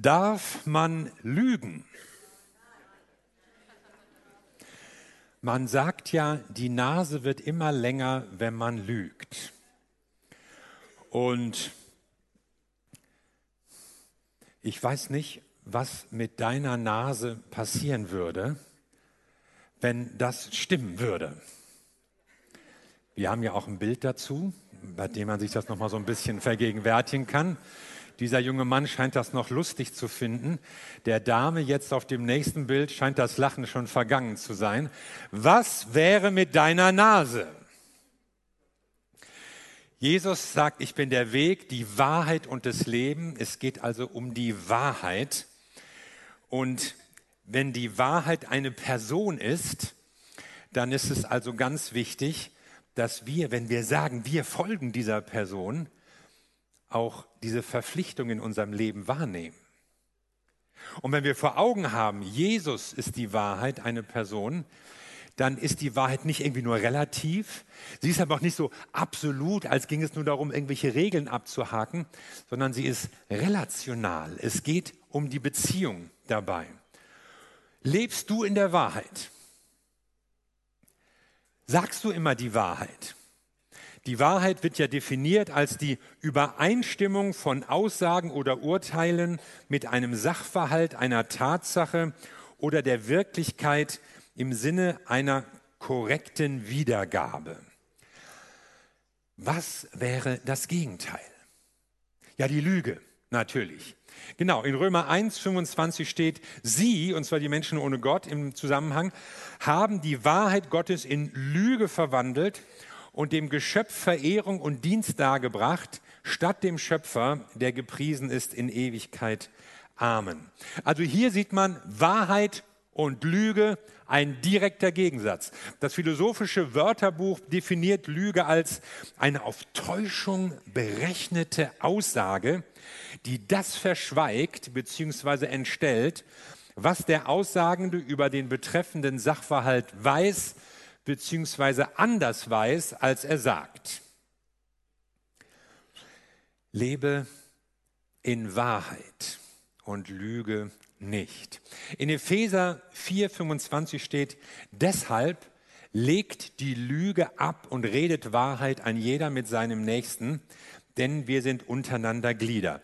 Darf man lügen? Man sagt ja, die Nase wird immer länger, wenn man lügt. Und ich weiß nicht, was mit deiner Nase passieren würde, wenn das stimmen würde. Wir haben ja auch ein Bild dazu, bei dem man sich das noch mal so ein bisschen vergegenwärtigen kann. Dieser junge Mann scheint das noch lustig zu finden. Der Dame jetzt auf dem nächsten Bild scheint das Lachen schon vergangen zu sein. Was wäre mit deiner Nase? Jesus sagt, ich bin der Weg, die Wahrheit und das Leben. Es geht also um die Wahrheit. Und wenn die Wahrheit eine Person ist, dann ist es also ganz wichtig, dass wir, wenn wir sagen, wir folgen dieser Person, auch diese Verpflichtung in unserem Leben wahrnehmen. Und wenn wir vor Augen haben, Jesus ist die Wahrheit, eine Person, dann ist die Wahrheit nicht irgendwie nur relativ. Sie ist aber auch nicht so absolut, als ging es nur darum, irgendwelche Regeln abzuhaken, sondern sie ist relational. Es geht um die Beziehung dabei. Lebst du in der Wahrheit? Sagst du immer die Wahrheit? Die Wahrheit wird ja definiert als die Übereinstimmung von Aussagen oder Urteilen mit einem Sachverhalt, einer Tatsache oder der Wirklichkeit im Sinne einer korrekten Wiedergabe. Was wäre das Gegenteil? Ja, die Lüge, natürlich. Genau, in Römer 1, 25 steht, sie, und zwar die Menschen ohne Gott im Zusammenhang, haben die Wahrheit Gottes in Lüge verwandelt und dem Geschöpf Verehrung und Dienst dargebracht, statt dem Schöpfer, der gepriesen ist in Ewigkeit. Amen. Also hier sieht man Wahrheit und Lüge, ein direkter Gegensatz. Das philosophische Wörterbuch definiert Lüge als eine auf Täuschung berechnete Aussage, die das verschweigt bzw. entstellt, was der Aussagende über den betreffenden Sachverhalt weiß beziehungsweise anders weiß, als er sagt. Lebe in Wahrheit und lüge nicht. In Epheser 4:25 steht, deshalb legt die Lüge ab und redet Wahrheit an jeder mit seinem Nächsten, denn wir sind untereinander Glieder.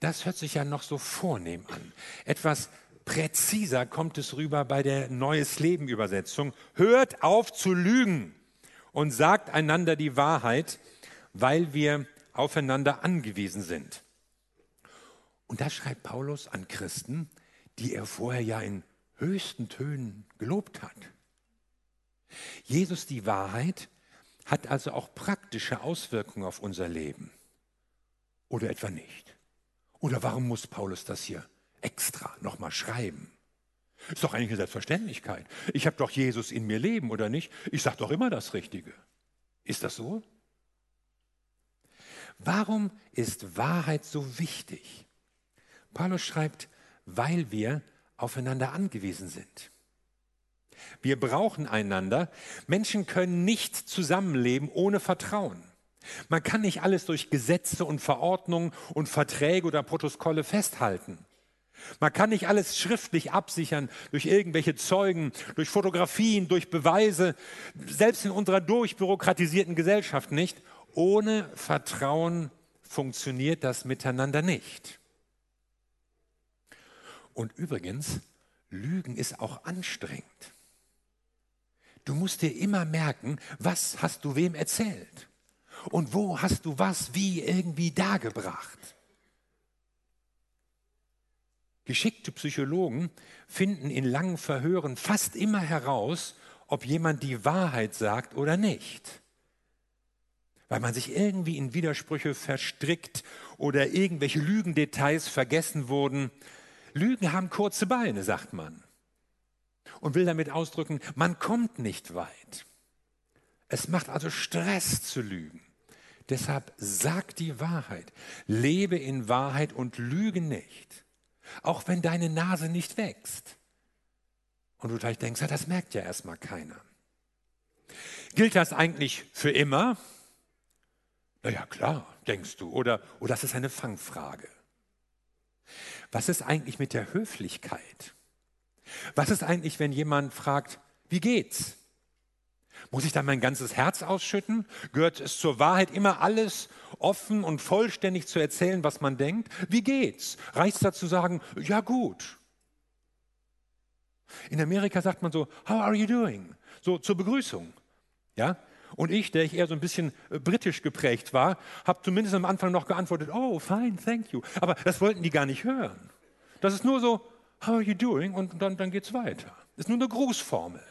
Das hört sich ja noch so vornehm an. Etwas Präziser kommt es rüber bei der Neues Leben Übersetzung. Hört auf zu lügen und sagt einander die Wahrheit, weil wir aufeinander angewiesen sind. Und da schreibt Paulus an Christen, die er vorher ja in höchsten Tönen gelobt hat. Jesus die Wahrheit hat also auch praktische Auswirkungen auf unser Leben. Oder etwa nicht? Oder warum muss Paulus das hier extra nochmal schreiben. Ist doch eigentlich eine Selbstverständlichkeit. Ich habe doch Jesus in mir leben, oder nicht? Ich sage doch immer das Richtige. Ist das so? Warum ist Wahrheit so wichtig? Paulus schreibt, weil wir aufeinander angewiesen sind. Wir brauchen einander. Menschen können nicht zusammenleben ohne Vertrauen. Man kann nicht alles durch Gesetze und Verordnungen und Verträge oder Protokolle festhalten. Man kann nicht alles schriftlich absichern durch irgendwelche Zeugen, durch Fotografien, durch Beweise, selbst in unserer durchbürokratisierten Gesellschaft nicht. Ohne Vertrauen funktioniert das miteinander nicht. Und übrigens, Lügen ist auch anstrengend. Du musst dir immer merken, was hast du wem erzählt und wo hast du was wie irgendwie dargebracht. Geschickte Psychologen finden in langen Verhören fast immer heraus, ob jemand die Wahrheit sagt oder nicht. Weil man sich irgendwie in Widersprüche verstrickt oder irgendwelche Lügendetails vergessen wurden. Lügen haben kurze Beine, sagt man. Und will damit ausdrücken, man kommt nicht weit. Es macht also Stress zu lügen. Deshalb sag die Wahrheit, lebe in Wahrheit und lüge nicht. Auch wenn deine Nase nicht wächst. Und du vielleicht denkst, ja, das merkt ja erstmal keiner. Gilt das eigentlich für immer? Na ja, klar, denkst du. Oder, oder das ist eine Fangfrage. was ist eigentlich mit der Höflichkeit? Was ist eigentlich, wenn jemand fragt, wie geht's? Muss ich da mein ganzes Herz ausschütten? Gehört es zur Wahrheit immer alles offen und vollständig zu erzählen, was man denkt? Wie geht's? Reicht es da zu sagen, ja gut? In Amerika sagt man so, how are you doing? So zur Begrüßung. Ja? Und ich, der ich eher so ein bisschen äh, britisch geprägt war, habe zumindest am Anfang noch geantwortet, oh, fine, thank you. Aber das wollten die gar nicht hören. Das ist nur so, how are you doing? Und dann, dann geht es weiter. Das ist nur eine Grußformel.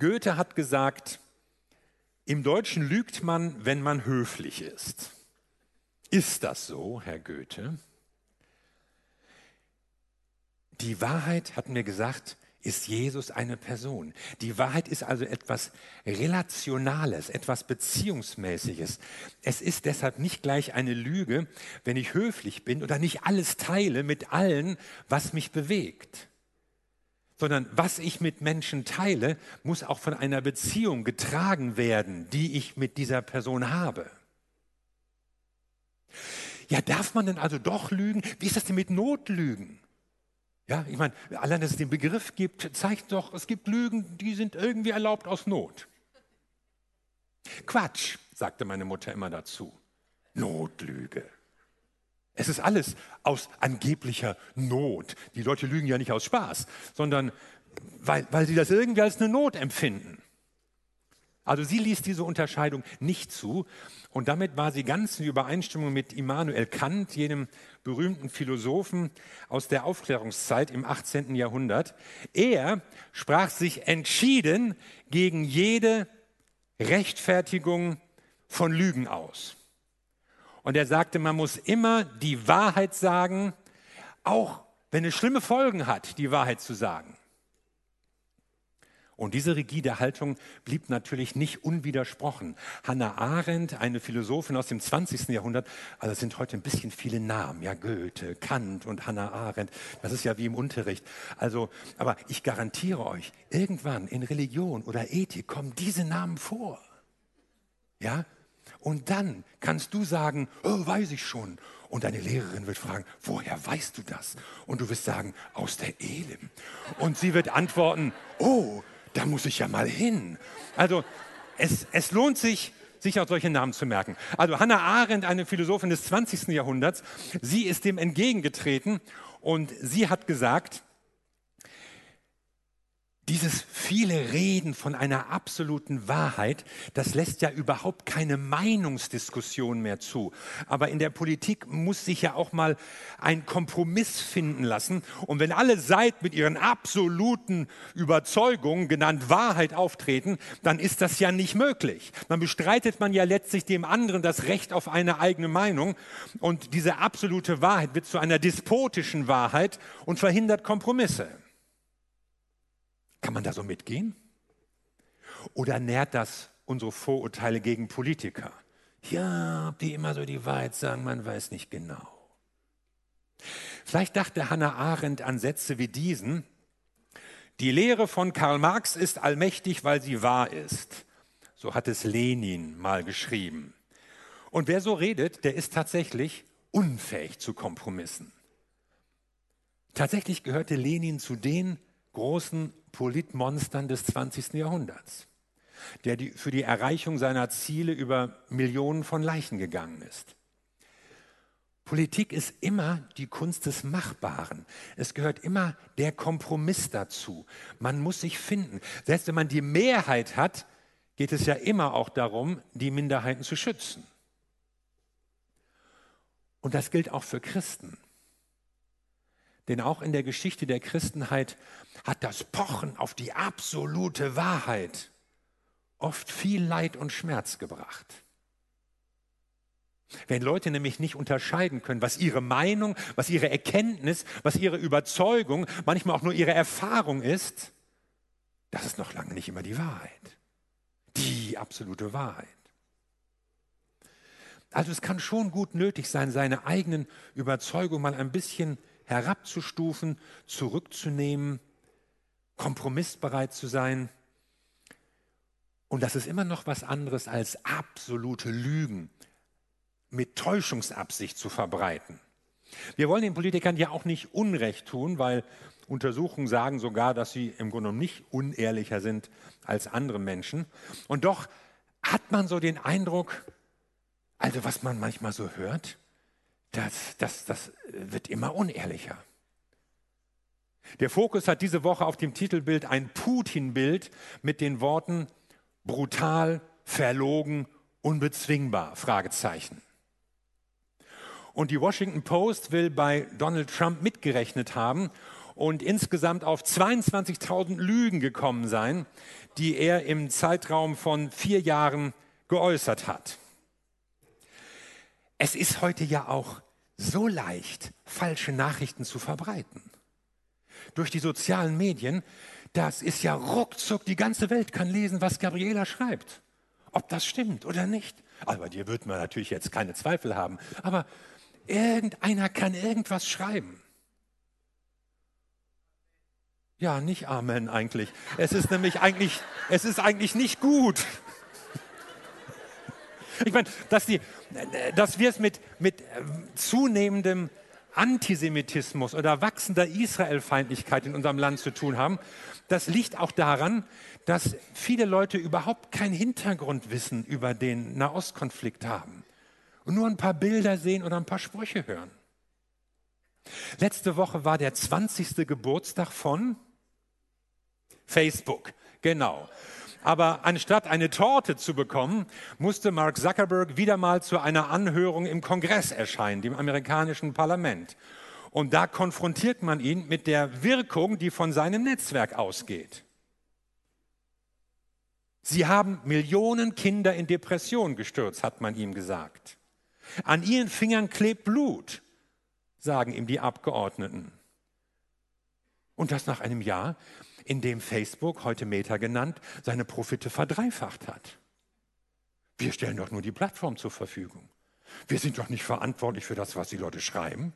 Goethe hat gesagt, im Deutschen lügt man, wenn man höflich ist. Ist das so, Herr Goethe? Die Wahrheit, hat mir gesagt, ist Jesus eine Person. Die Wahrheit ist also etwas Relationales, etwas Beziehungsmäßiges. Es ist deshalb nicht gleich eine Lüge, wenn ich höflich bin oder nicht alles teile mit allen, was mich bewegt sondern was ich mit Menschen teile, muss auch von einer Beziehung getragen werden, die ich mit dieser Person habe. Ja, darf man denn also doch lügen? Wie ist das denn mit Notlügen? Ja, ich meine, allein, dass es den Begriff gibt, zeigt doch, es gibt Lügen, die sind irgendwie erlaubt aus Not. Quatsch, sagte meine Mutter immer dazu. Notlüge. Es ist alles aus angeblicher Not. Die Leute lügen ja nicht aus Spaß, sondern weil, weil sie das irgendwie als eine Not empfinden. Also sie ließ diese Unterscheidung nicht zu und damit war sie ganz in Übereinstimmung mit Immanuel Kant, jenem berühmten Philosophen aus der Aufklärungszeit im 18. Jahrhundert. Er sprach sich entschieden gegen jede Rechtfertigung von Lügen aus. Und er sagte, man muss immer die Wahrheit sagen, auch wenn es schlimme Folgen hat, die Wahrheit zu sagen. Und diese rigide Haltung blieb natürlich nicht unwidersprochen. Hannah Arendt, eine Philosophin aus dem 20. Jahrhundert, also sind heute ein bisschen viele Namen, ja Goethe, Kant und Hannah Arendt, das ist ja wie im Unterricht. Also, aber ich garantiere euch, irgendwann in Religion oder Ethik kommen diese Namen vor. Ja, und dann kannst du sagen, oh, weiß ich schon. Und deine Lehrerin wird fragen, woher weißt du das? Und du wirst sagen, aus der Elim. Und sie wird antworten, oh, da muss ich ja mal hin. Also es, es lohnt sich, sich auch solche Namen zu merken. Also Hannah Arendt, eine Philosophin des 20. Jahrhunderts, sie ist dem entgegengetreten und sie hat gesagt, dieses viele Reden von einer absoluten Wahrheit, das lässt ja überhaupt keine Meinungsdiskussion mehr zu. Aber in der Politik muss sich ja auch mal ein Kompromiss finden lassen. Und wenn alle Seiten mit ihren absoluten Überzeugungen, genannt Wahrheit, auftreten, dann ist das ja nicht möglich. Dann bestreitet man ja letztlich dem anderen das Recht auf eine eigene Meinung. Und diese absolute Wahrheit wird zu einer despotischen Wahrheit und verhindert Kompromisse. Kann man da so mitgehen? Oder nährt das unsere Vorurteile gegen Politiker? Ja, die immer so die Wahrheit sagen, man weiß nicht genau. Vielleicht dachte Hannah Arendt an Sätze wie diesen. Die Lehre von Karl Marx ist allmächtig, weil sie wahr ist. So hat es Lenin mal geschrieben. Und wer so redet, der ist tatsächlich unfähig zu Kompromissen. Tatsächlich gehörte Lenin zu den großen Politmonstern des 20. Jahrhunderts, der die, für die Erreichung seiner Ziele über Millionen von Leichen gegangen ist. Politik ist immer die Kunst des Machbaren. Es gehört immer der Kompromiss dazu. Man muss sich finden. Selbst wenn man die Mehrheit hat, geht es ja immer auch darum, die Minderheiten zu schützen. Und das gilt auch für Christen. Denn auch in der Geschichte der Christenheit hat das Pochen auf die absolute Wahrheit oft viel Leid und Schmerz gebracht. Wenn Leute nämlich nicht unterscheiden können, was ihre Meinung, was ihre Erkenntnis, was ihre Überzeugung, manchmal auch nur ihre Erfahrung ist, das ist noch lange nicht immer die Wahrheit. Die absolute Wahrheit. Also es kann schon gut nötig sein, seine eigenen Überzeugungen mal ein bisschen herabzustufen, zurückzunehmen, kompromissbereit zu sein. Und das ist immer noch was anderes als absolute Lügen mit Täuschungsabsicht zu verbreiten. Wir wollen den Politikern ja auch nicht Unrecht tun, weil Untersuchungen sagen sogar, dass sie im Grunde genommen nicht unehrlicher sind als andere Menschen. Und doch hat man so den Eindruck, also was man manchmal so hört, das, das, das wird immer unehrlicher. Der Fokus hat diese Woche auf dem Titelbild ein Putin-Bild mit den Worten brutal, verlogen, unbezwingbar, Fragezeichen. Und die Washington Post will bei Donald Trump mitgerechnet haben und insgesamt auf 22.000 Lügen gekommen sein, die er im Zeitraum von vier Jahren geäußert hat. Es ist heute ja auch so leicht, falsche Nachrichten zu verbreiten. Durch die sozialen Medien, das ist ja ruckzuck, die ganze Welt kann lesen, was Gabriela schreibt. Ob das stimmt oder nicht. Aber dir wird man natürlich jetzt keine Zweifel haben. Aber irgendeiner kann irgendwas schreiben. Ja, nicht Amen eigentlich. Es ist nämlich eigentlich, es ist eigentlich nicht gut. Ich meine, dass, die, dass wir es mit, mit zunehmendem Antisemitismus oder wachsender Israelfeindlichkeit in unserem Land zu tun haben, das liegt auch daran, dass viele Leute überhaupt kein Hintergrundwissen über den Nahostkonflikt haben und nur ein paar Bilder sehen oder ein paar Sprüche hören. Letzte Woche war der 20. Geburtstag von Facebook. Genau. Aber anstatt eine Torte zu bekommen, musste Mark Zuckerberg wieder mal zu einer Anhörung im Kongress erscheinen, dem amerikanischen Parlament. Und da konfrontiert man ihn mit der Wirkung, die von seinem Netzwerk ausgeht. Sie haben Millionen Kinder in Depression gestürzt, hat man ihm gesagt. An ihren Fingern klebt Blut, sagen ihm die Abgeordneten. Und das nach einem Jahr, in dem Facebook, heute Meta genannt, seine Profite verdreifacht hat. Wir stellen doch nur die Plattform zur Verfügung. Wir sind doch nicht verantwortlich für das, was die Leute schreiben.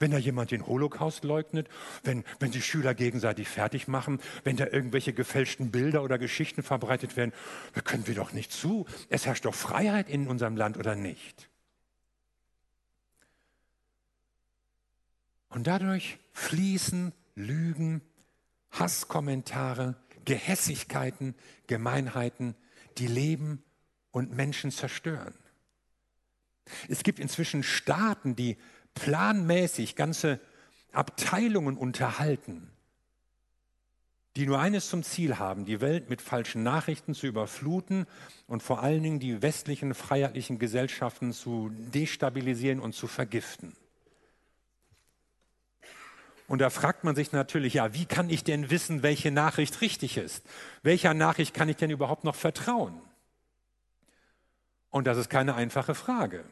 Wenn da jemand den Holocaust leugnet, wenn, wenn sich Schüler gegenseitig fertig machen, wenn da irgendwelche gefälschten Bilder oder Geschichten verbreitet werden, da können wir doch nicht zu. Es herrscht doch Freiheit in unserem Land oder nicht. Und dadurch fließen Lügen, Hasskommentare, Gehässigkeiten, Gemeinheiten, die Leben und Menschen zerstören. Es gibt inzwischen Staaten, die planmäßig ganze Abteilungen unterhalten, die nur eines zum Ziel haben, die Welt mit falschen Nachrichten zu überfluten und vor allen Dingen die westlichen freiheitlichen Gesellschaften zu destabilisieren und zu vergiften. Und da fragt man sich natürlich, ja, wie kann ich denn wissen, welche Nachricht richtig ist? Welcher Nachricht kann ich denn überhaupt noch vertrauen? Und das ist keine einfache Frage.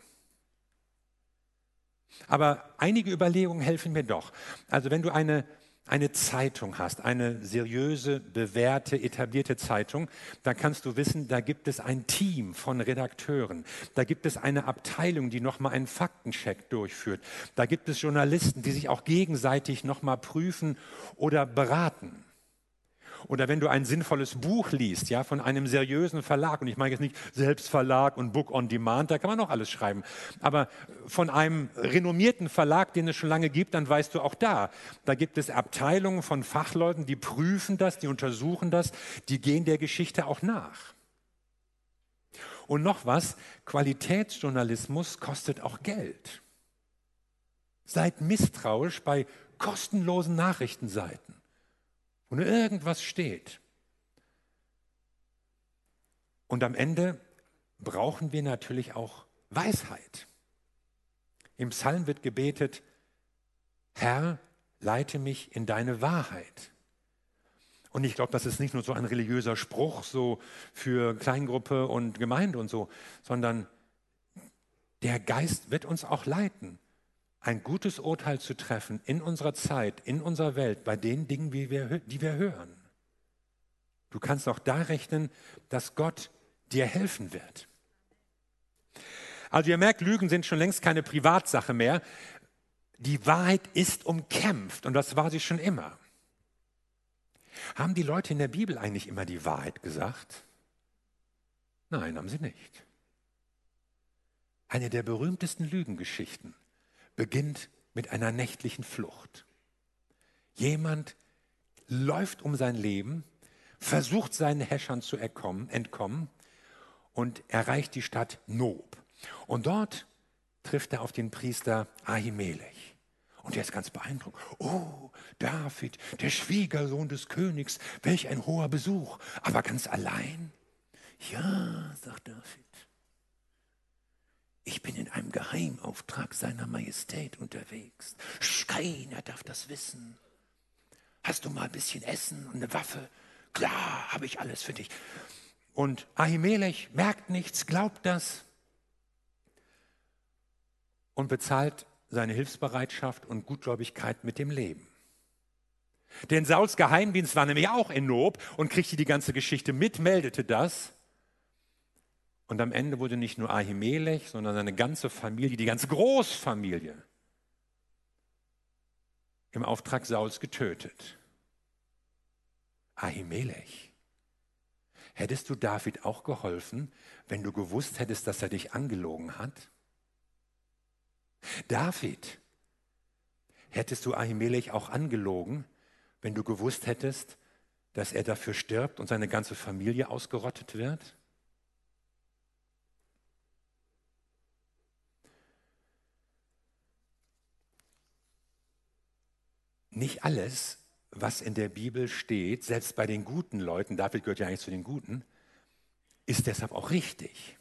Aber einige Überlegungen helfen mir doch. Also wenn du eine eine Zeitung hast, eine seriöse, bewährte, etablierte Zeitung, da kannst du wissen, da gibt es ein Team von Redakteuren, da gibt es eine Abteilung, die nochmal einen Faktencheck durchführt, da gibt es Journalisten, die sich auch gegenseitig nochmal prüfen oder beraten. Oder wenn du ein sinnvolles Buch liest, ja, von einem seriösen Verlag, und ich meine jetzt nicht Selbstverlag und Book on Demand, da kann man auch alles schreiben, aber von einem renommierten Verlag, den es schon lange gibt, dann weißt du auch da, da gibt es Abteilungen von Fachleuten, die prüfen das, die untersuchen das, die gehen der Geschichte auch nach. Und noch was, Qualitätsjournalismus kostet auch Geld. Seid misstrauisch bei kostenlosen Nachrichtenseiten nur irgendwas steht. Und am Ende brauchen wir natürlich auch Weisheit. Im Psalm wird gebetet, Herr, leite mich in deine Wahrheit. Und ich glaube, das ist nicht nur so ein religiöser Spruch, so für Kleingruppe und Gemeinde und so, sondern der Geist wird uns auch leiten ein gutes Urteil zu treffen in unserer Zeit, in unserer Welt, bei den Dingen, die wir, die wir hören. Du kannst auch da rechnen, dass Gott dir helfen wird. Also ihr merkt, Lügen sind schon längst keine Privatsache mehr. Die Wahrheit ist umkämpft und das war sie schon immer. Haben die Leute in der Bibel eigentlich immer die Wahrheit gesagt? Nein, haben sie nicht. Eine der berühmtesten Lügengeschichten beginnt mit einer nächtlichen Flucht. Jemand läuft um sein Leben, versucht seinen Häschern zu entkommen und erreicht die Stadt Nob. Und dort trifft er auf den Priester Ahimelech. Und er ist ganz beeindruckt. Oh, David, der Schwiegersohn des Königs, welch ein hoher Besuch. Aber ganz allein? Ja, sagt David. Ich bin in einem Geheimauftrag seiner Majestät unterwegs. Keiner darf das wissen. Hast du mal ein bisschen Essen und eine Waffe? Klar, habe ich alles für dich. Und Ahimelech merkt nichts, glaubt das und bezahlt seine Hilfsbereitschaft und Gutgläubigkeit mit dem Leben. Denn Sauls Geheimdienst war nämlich auch in Nob und kriegte die ganze Geschichte mit, meldete das. Und am Ende wurde nicht nur Ahimelech, sondern seine ganze Familie, die ganze Großfamilie, im Auftrag Sauls getötet. Ahimelech. Hättest du David auch geholfen, wenn du gewusst hättest, dass er dich angelogen hat? David, hättest du Ahimelech auch angelogen, wenn du gewusst hättest, dass er dafür stirbt und seine ganze Familie ausgerottet wird? Nicht alles, was in der Bibel steht, selbst bei den guten Leuten, David gehört ja eigentlich zu den Guten, ist deshalb auch richtig.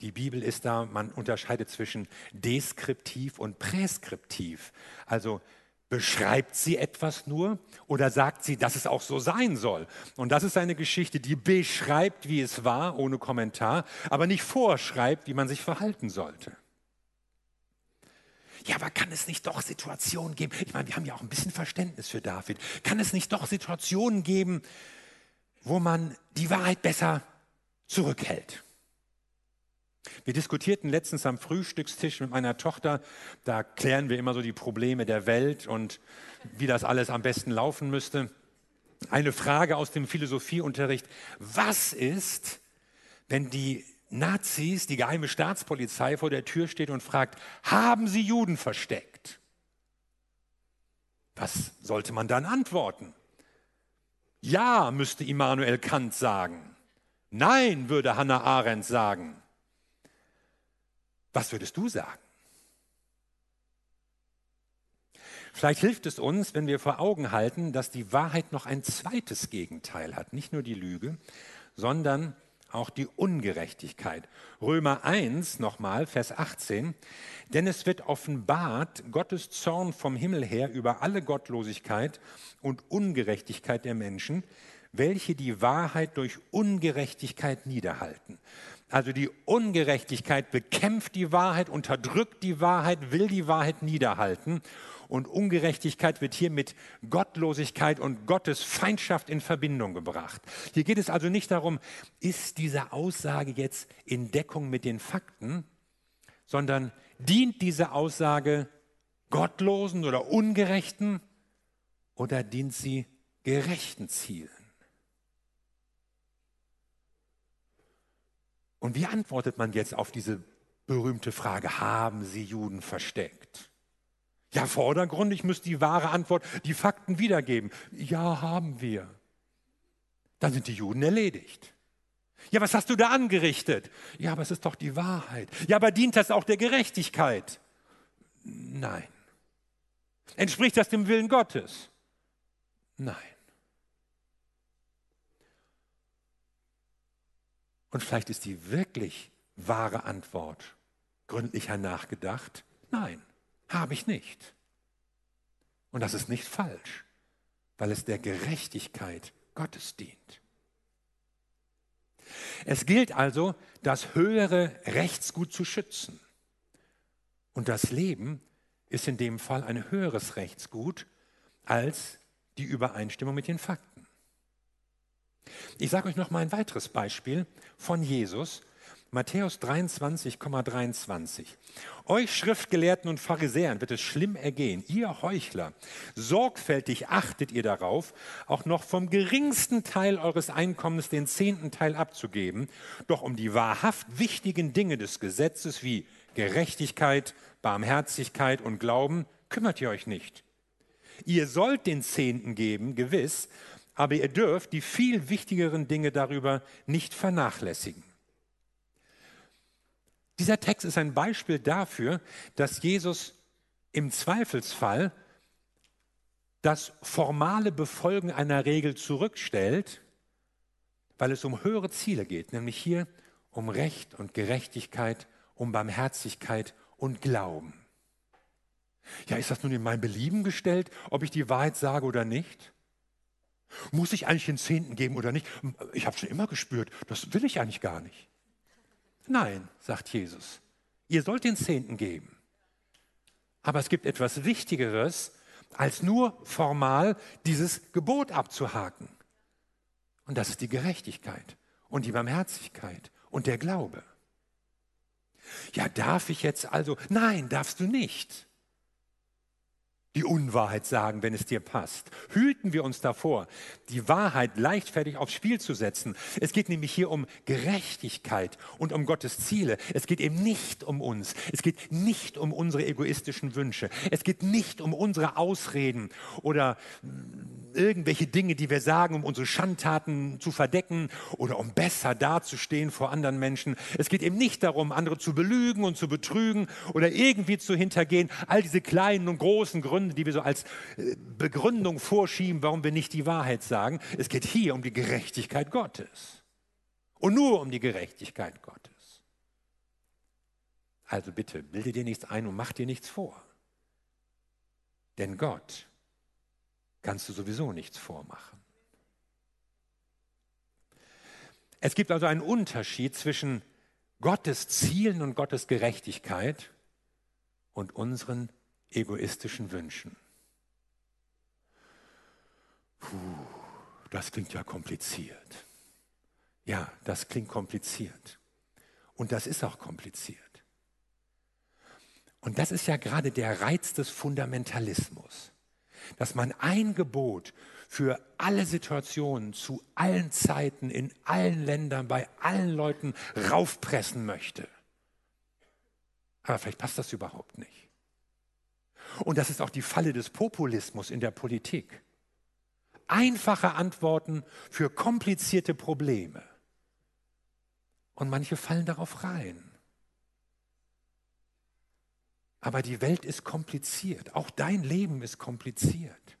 Die Bibel ist da, man unterscheidet zwischen deskriptiv und präskriptiv. Also beschreibt sie etwas nur oder sagt sie, dass es auch so sein soll. Und das ist eine Geschichte, die beschreibt, wie es war, ohne Kommentar, aber nicht vorschreibt, wie man sich verhalten sollte. Ja, aber kann es nicht doch Situationen geben? Ich meine, wir haben ja auch ein bisschen Verständnis für David. Kann es nicht doch Situationen geben, wo man die Wahrheit besser zurückhält? Wir diskutierten letztens am Frühstückstisch mit meiner Tochter, da klären wir immer so die Probleme der Welt und wie das alles am besten laufen müsste. Eine Frage aus dem Philosophieunterricht, was ist, wenn die Nazis, die geheime Staatspolizei vor der Tür steht und fragt, haben Sie Juden versteckt? Was sollte man dann antworten? Ja, müsste Immanuel Kant sagen. Nein, würde Hannah Arendt sagen. Was würdest du sagen? Vielleicht hilft es uns, wenn wir vor Augen halten, dass die Wahrheit noch ein zweites Gegenteil hat. Nicht nur die Lüge, sondern auch die Ungerechtigkeit. Römer 1 nochmal, Vers 18. Denn es wird offenbart Gottes Zorn vom Himmel her über alle Gottlosigkeit und Ungerechtigkeit der Menschen, welche die Wahrheit durch Ungerechtigkeit niederhalten. Also die Ungerechtigkeit bekämpft die Wahrheit, unterdrückt die Wahrheit, will die Wahrheit niederhalten. Und Ungerechtigkeit wird hier mit Gottlosigkeit und Gottes Feindschaft in Verbindung gebracht. Hier geht es also nicht darum, ist diese Aussage jetzt in Deckung mit den Fakten, sondern dient diese Aussage gottlosen oder ungerechten oder dient sie gerechten Zielen? Und wie antwortet man jetzt auf diese berühmte Frage, haben sie Juden versteckt? Ja, vordergründig müsste die wahre Antwort die Fakten wiedergeben. Ja, haben wir. Dann sind die Juden erledigt. Ja, was hast du da angerichtet? Ja, aber es ist doch die Wahrheit. Ja, aber dient das auch der Gerechtigkeit? Nein. Entspricht das dem Willen Gottes? Nein. Und vielleicht ist die wirklich wahre Antwort gründlicher nachgedacht. Nein, habe ich nicht. Und das ist nicht falsch, weil es der Gerechtigkeit Gottes dient. Es gilt also, das höhere Rechtsgut zu schützen. Und das Leben ist in dem Fall ein höheres Rechtsgut als die Übereinstimmung mit den Fakten. Ich sage euch noch mal ein weiteres Beispiel von Jesus Matthäus 23,23. Euch Schriftgelehrten und Pharisäern wird es schlimm ergehen, ihr Heuchler. Sorgfältig achtet ihr darauf, auch noch vom geringsten Teil eures Einkommens den zehnten Teil abzugeben. Doch um die wahrhaft wichtigen Dinge des Gesetzes wie Gerechtigkeit, Barmherzigkeit und Glauben kümmert ihr euch nicht. Ihr sollt den Zehnten geben, gewiss, aber ihr dürft die viel wichtigeren Dinge darüber nicht vernachlässigen. Dieser Text ist ein Beispiel dafür, dass Jesus im Zweifelsfall das formale Befolgen einer Regel zurückstellt, weil es um höhere Ziele geht, nämlich hier um Recht und Gerechtigkeit, um Barmherzigkeit und Glauben. Ja, ist das nun in mein Belieben gestellt, ob ich die Wahrheit sage oder nicht? Muss ich eigentlich den Zehnten geben oder nicht? Ich habe schon immer gespürt, das will ich eigentlich gar nicht. Nein, sagt Jesus, ihr sollt den Zehnten geben. Aber es gibt etwas Wichtigeres, als nur formal dieses Gebot abzuhaken. Und das ist die Gerechtigkeit und die Barmherzigkeit und der Glaube. Ja, darf ich jetzt also? Nein, darfst du nicht die Unwahrheit sagen, wenn es dir passt. Hüten wir uns davor, die Wahrheit leichtfertig aufs Spiel zu setzen. Es geht nämlich hier um Gerechtigkeit und um Gottes Ziele. Es geht eben nicht um uns. Es geht nicht um unsere egoistischen Wünsche. Es geht nicht um unsere Ausreden oder irgendwelche Dinge, die wir sagen, um unsere Schandtaten zu verdecken oder um besser dazustehen vor anderen Menschen. Es geht eben nicht darum, andere zu belügen und zu betrügen oder irgendwie zu hintergehen. All diese kleinen und großen Gründe die wir so als äh, Begründung vorschieben, warum wir nicht die Wahrheit sagen. Es geht hier um die Gerechtigkeit Gottes. Und nur um die Gerechtigkeit Gottes. Also bitte, bilde dir nichts ein und mach dir nichts vor. Denn Gott kannst du sowieso nichts vormachen. Es gibt also einen Unterschied zwischen Gottes Zielen und Gottes Gerechtigkeit und unseren egoistischen Wünschen. Puh, das klingt ja kompliziert. Ja, das klingt kompliziert. Und das ist auch kompliziert. Und das ist ja gerade der Reiz des Fundamentalismus, dass man ein Gebot für alle Situationen, zu allen Zeiten, in allen Ländern, bei allen Leuten raufpressen möchte. Aber vielleicht passt das überhaupt nicht. Und das ist auch die Falle des Populismus in der Politik. Einfache Antworten für komplizierte Probleme. Und manche fallen darauf rein. Aber die Welt ist kompliziert. Auch dein Leben ist kompliziert.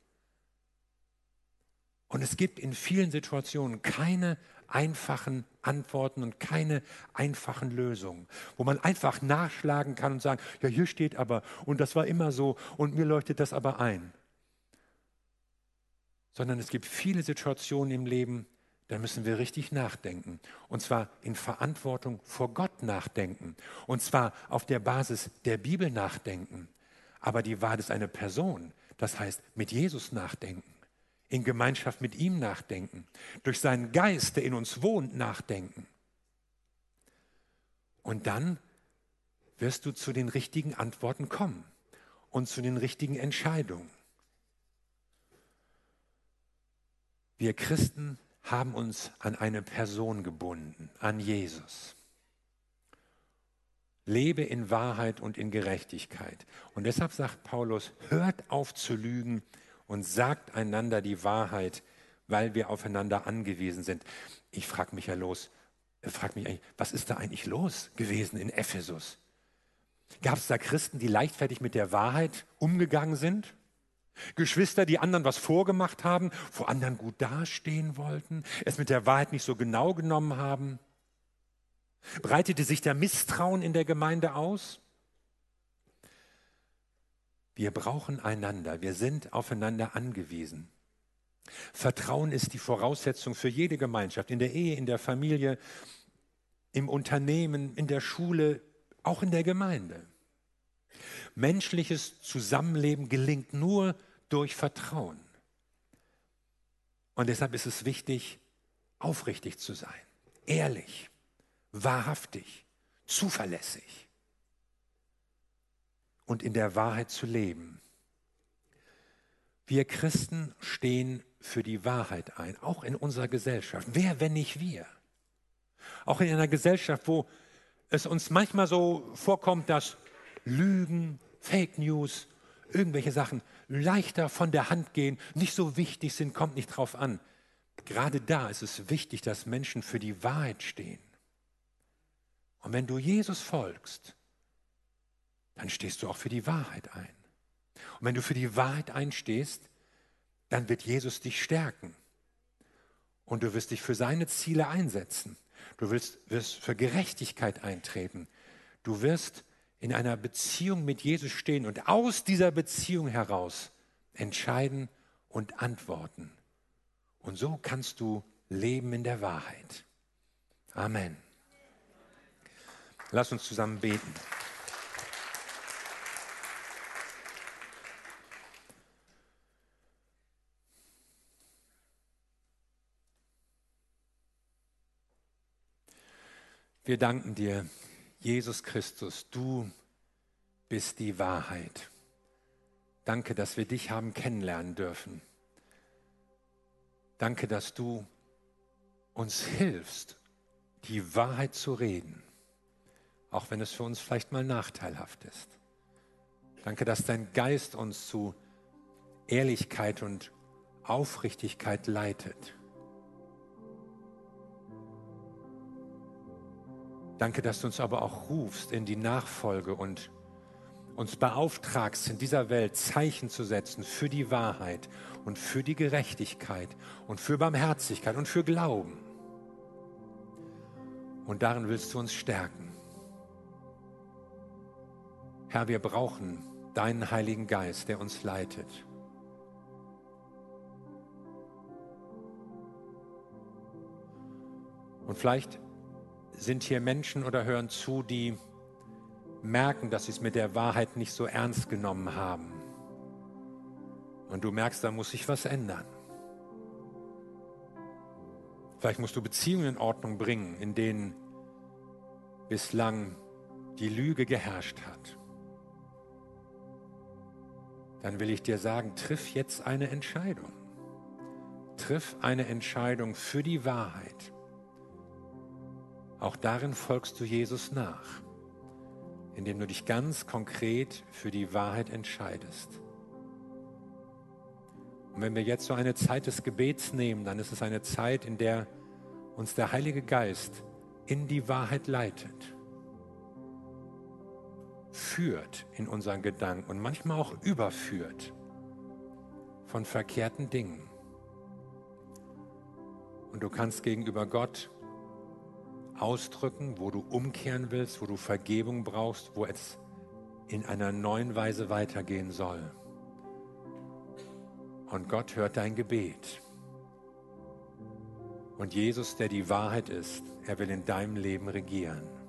Und es gibt in vielen Situationen keine einfachen Antworten und keine einfachen Lösungen, wo man einfach nachschlagen kann und sagen, ja, hier steht aber und das war immer so und mir leuchtet das aber ein. Sondern es gibt viele Situationen im Leben, da müssen wir richtig nachdenken. Und zwar in Verantwortung vor Gott nachdenken. Und zwar auf der Basis der Bibel nachdenken. Aber die Wahrheit ist eine Person. Das heißt, mit Jesus nachdenken in Gemeinschaft mit ihm nachdenken, durch seinen Geist, der in uns wohnt, nachdenken. Und dann wirst du zu den richtigen Antworten kommen und zu den richtigen Entscheidungen. Wir Christen haben uns an eine Person gebunden, an Jesus. Lebe in Wahrheit und in Gerechtigkeit. Und deshalb sagt Paulus, hört auf zu lügen und sagt einander die Wahrheit, weil wir aufeinander angewiesen sind. Ich frage mich ja los, äh, frage mich eigentlich, was ist da eigentlich los gewesen in Ephesus? Gab es da Christen, die leichtfertig mit der Wahrheit umgegangen sind? Geschwister, die anderen was vorgemacht haben, vor anderen gut dastehen wollten, es mit der Wahrheit nicht so genau genommen haben? Breitete sich da Misstrauen in der Gemeinde aus? Wir brauchen einander, wir sind aufeinander angewiesen. Vertrauen ist die Voraussetzung für jede Gemeinschaft, in der Ehe, in der Familie, im Unternehmen, in der Schule, auch in der Gemeinde. Menschliches Zusammenleben gelingt nur durch Vertrauen. Und deshalb ist es wichtig, aufrichtig zu sein, ehrlich, wahrhaftig, zuverlässig und in der Wahrheit zu leben. Wir Christen stehen für die Wahrheit ein, auch in unserer Gesellschaft. Wer, wenn nicht wir? Auch in einer Gesellschaft, wo es uns manchmal so vorkommt, dass Lügen, Fake News, irgendwelche Sachen leichter von der Hand gehen, nicht so wichtig sind, kommt nicht drauf an. Gerade da ist es wichtig, dass Menschen für die Wahrheit stehen. Und wenn du Jesus folgst, dann stehst du auch für die Wahrheit ein. Und wenn du für die Wahrheit einstehst, dann wird Jesus dich stärken. Und du wirst dich für seine Ziele einsetzen. Du wirst, wirst für Gerechtigkeit eintreten. Du wirst in einer Beziehung mit Jesus stehen und aus dieser Beziehung heraus entscheiden und antworten. Und so kannst du leben in der Wahrheit. Amen. Lass uns zusammen beten. Wir danken dir, Jesus Christus, du bist die Wahrheit. Danke, dass wir dich haben kennenlernen dürfen. Danke, dass du uns hilfst, die Wahrheit zu reden, auch wenn es für uns vielleicht mal nachteilhaft ist. Danke, dass dein Geist uns zu Ehrlichkeit und Aufrichtigkeit leitet. Danke, dass du uns aber auch rufst in die Nachfolge und uns beauftragst, in dieser Welt Zeichen zu setzen für die Wahrheit und für die Gerechtigkeit und für Barmherzigkeit und für Glauben. Und darin willst du uns stärken. Herr, wir brauchen deinen Heiligen Geist, der uns leitet. Und vielleicht sind hier Menschen oder hören zu, die merken, dass sie es mit der Wahrheit nicht so ernst genommen haben. Und du merkst, da muss sich was ändern. Vielleicht musst du Beziehungen in Ordnung bringen, in denen bislang die Lüge geherrscht hat. Dann will ich dir sagen, triff jetzt eine Entscheidung. Triff eine Entscheidung für die Wahrheit auch darin folgst du Jesus nach, indem du dich ganz konkret für die Wahrheit entscheidest. Und wenn wir jetzt so eine Zeit des Gebets nehmen, dann ist es eine Zeit, in der uns der Heilige Geist in die Wahrheit leitet, führt in unseren Gedanken und manchmal auch überführt von verkehrten Dingen. Und du kannst gegenüber Gott ausdrücken, wo du umkehren willst, wo du Vergebung brauchst, wo es in einer neuen Weise weitergehen soll. Und Gott hört dein Gebet. Und Jesus, der die Wahrheit ist, er will in deinem Leben regieren.